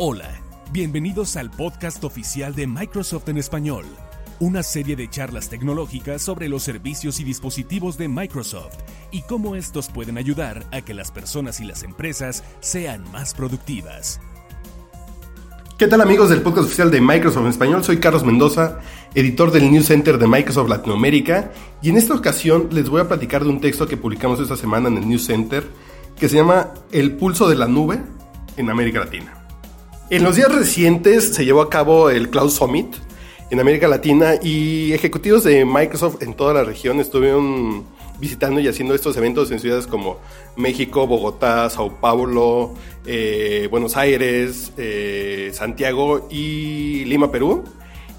Hola, bienvenidos al podcast oficial de Microsoft en español, una serie de charlas tecnológicas sobre los servicios y dispositivos de Microsoft y cómo estos pueden ayudar a que las personas y las empresas sean más productivas. ¿Qué tal amigos del podcast oficial de Microsoft en español? Soy Carlos Mendoza, editor del News Center de Microsoft Latinoamérica y en esta ocasión les voy a platicar de un texto que publicamos esta semana en el News Center que se llama El pulso de la nube en América Latina. En los días recientes se llevó a cabo el Cloud Summit en América Latina y ejecutivos de Microsoft en toda la región estuvieron visitando y haciendo estos eventos en ciudades como México, Bogotá, Sao Paulo, eh, Buenos Aires, eh, Santiago y Lima, Perú.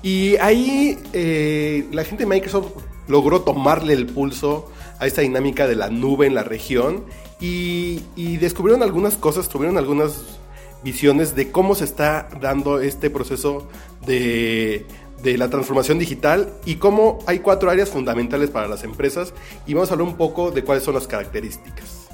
Y ahí eh, la gente de Microsoft logró tomarle el pulso a esta dinámica de la nube en la región y, y descubrieron algunas cosas, tuvieron algunas visiones de cómo se está dando este proceso de, la transformación digital y cómo hay cuatro áreas fundamentales para las empresas y vamos a hablar un poco de cuáles son las características.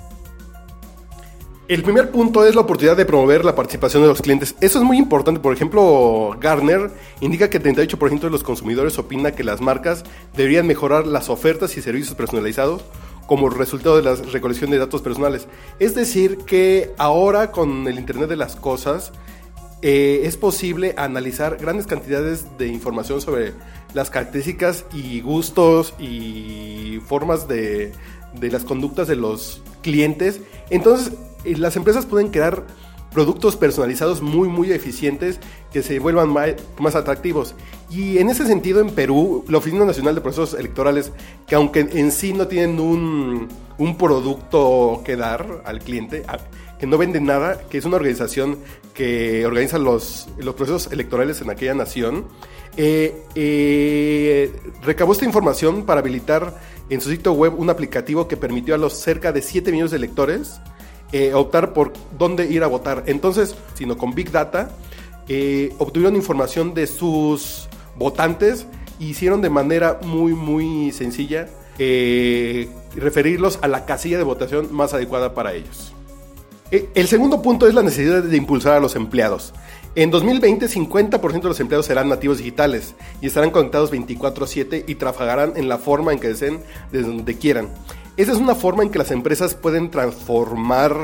El primer punto es la oportunidad de promover la participación de los clientes. Eso es muy importante. Por ejemplo, Garner indica que el 38% de los consumidores opina que las marcas deberían mejorar las ofertas y servicios personalizados como resultado de la recolección de datos personales. Es decir, que ahora con el Internet de las Cosas eh, es posible analizar grandes cantidades de información sobre las características y gustos y formas de, de las conductas de los clientes. Entonces, eh, las empresas pueden crear productos personalizados muy, muy eficientes que se vuelvan más, atractivos. Y en ese sentido, en Perú, la Oficina Nacional de Procesos Electorales, que aunque en sí no tienen un, un producto que dar al cliente, que no venden nada, que es una organización que organiza los, los procesos electorales en aquella nación, eh, eh, recabó esta información para habilitar en su sitio web un aplicativo que permitió a los cerca de 7 millones de electores eh, optar por dónde ir a votar. Entonces, sino con Big Data, eh, obtuvieron información de sus votantes y hicieron de manera muy, muy sencilla eh, referirlos a la casilla de votación más adecuada para ellos. El segundo punto es la necesidad de impulsar a los empleados. En 2020, 50% de los empleados serán nativos digitales y estarán conectados 24/7 y trabajarán en la forma en que deseen, desde donde quieran. Esa es una forma en que las empresas pueden transformar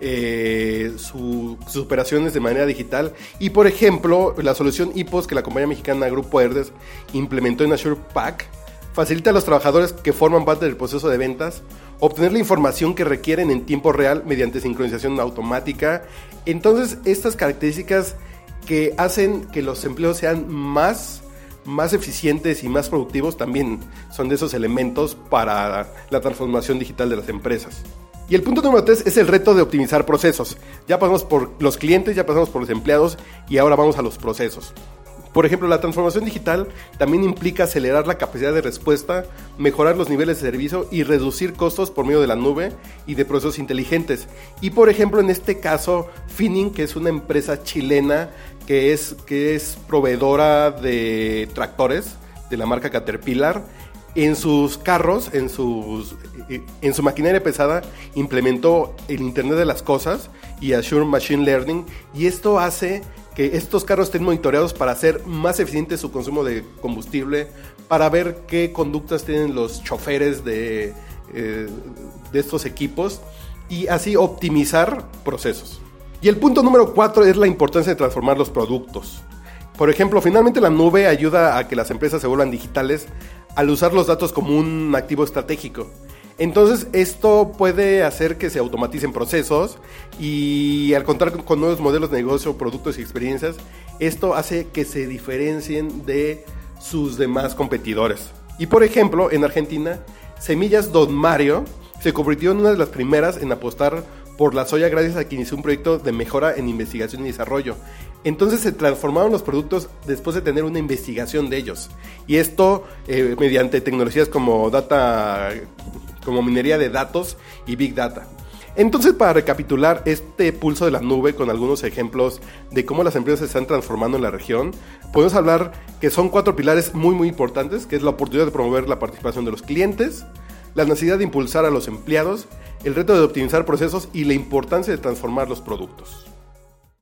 eh, sus operaciones de manera digital. Y por ejemplo, la solución IPOS que la compañía mexicana Grupo Herdes implementó en Azure Pack facilita a los trabajadores que forman parte del proceso de ventas obtener la información que requieren en tiempo real mediante sincronización automática. Entonces, estas características que hacen que los empleos sean más más eficientes y más productivos también son de esos elementos para la transformación digital de las empresas. Y el punto número tres es el reto de optimizar procesos. Ya pasamos por los clientes, ya pasamos por los empleados y ahora vamos a los procesos. Por ejemplo, la transformación digital también implica acelerar la capacidad de respuesta, mejorar los niveles de servicio y reducir costos por medio de la nube y de procesos inteligentes. Y por ejemplo, en este caso, Finning, que es una empresa chilena que es, que es proveedora de tractores de la marca Caterpillar, en sus carros, en, sus, en su maquinaria pesada, implementó el Internet de las Cosas y Azure Machine Learning, y esto hace que estos carros estén monitoreados para hacer más eficiente su consumo de combustible, para ver qué conductas tienen los choferes de, eh, de estos equipos y así optimizar procesos. Y el punto número cuatro es la importancia de transformar los productos. Por ejemplo, finalmente la nube ayuda a que las empresas se vuelvan digitales al usar los datos como un activo estratégico. Entonces esto puede hacer que se automaticen procesos y al contar con nuevos modelos de negocio, productos y experiencias, esto hace que se diferencien de sus demás competidores. Y por ejemplo, en Argentina, Semillas Don Mario se convirtió en una de las primeras en apostar por la soya gracias a que inició un proyecto de mejora en investigación y desarrollo. Entonces se transformaron los productos después de tener una investigación de ellos. Y esto eh, mediante tecnologías como data como minería de datos y big data. Entonces, para recapitular este pulso de la nube con algunos ejemplos de cómo las empresas se están transformando en la región, podemos hablar que son cuatro pilares muy muy importantes, que es la oportunidad de promover la participación de los clientes, la necesidad de impulsar a los empleados, el reto de optimizar procesos y la importancia de transformar los productos.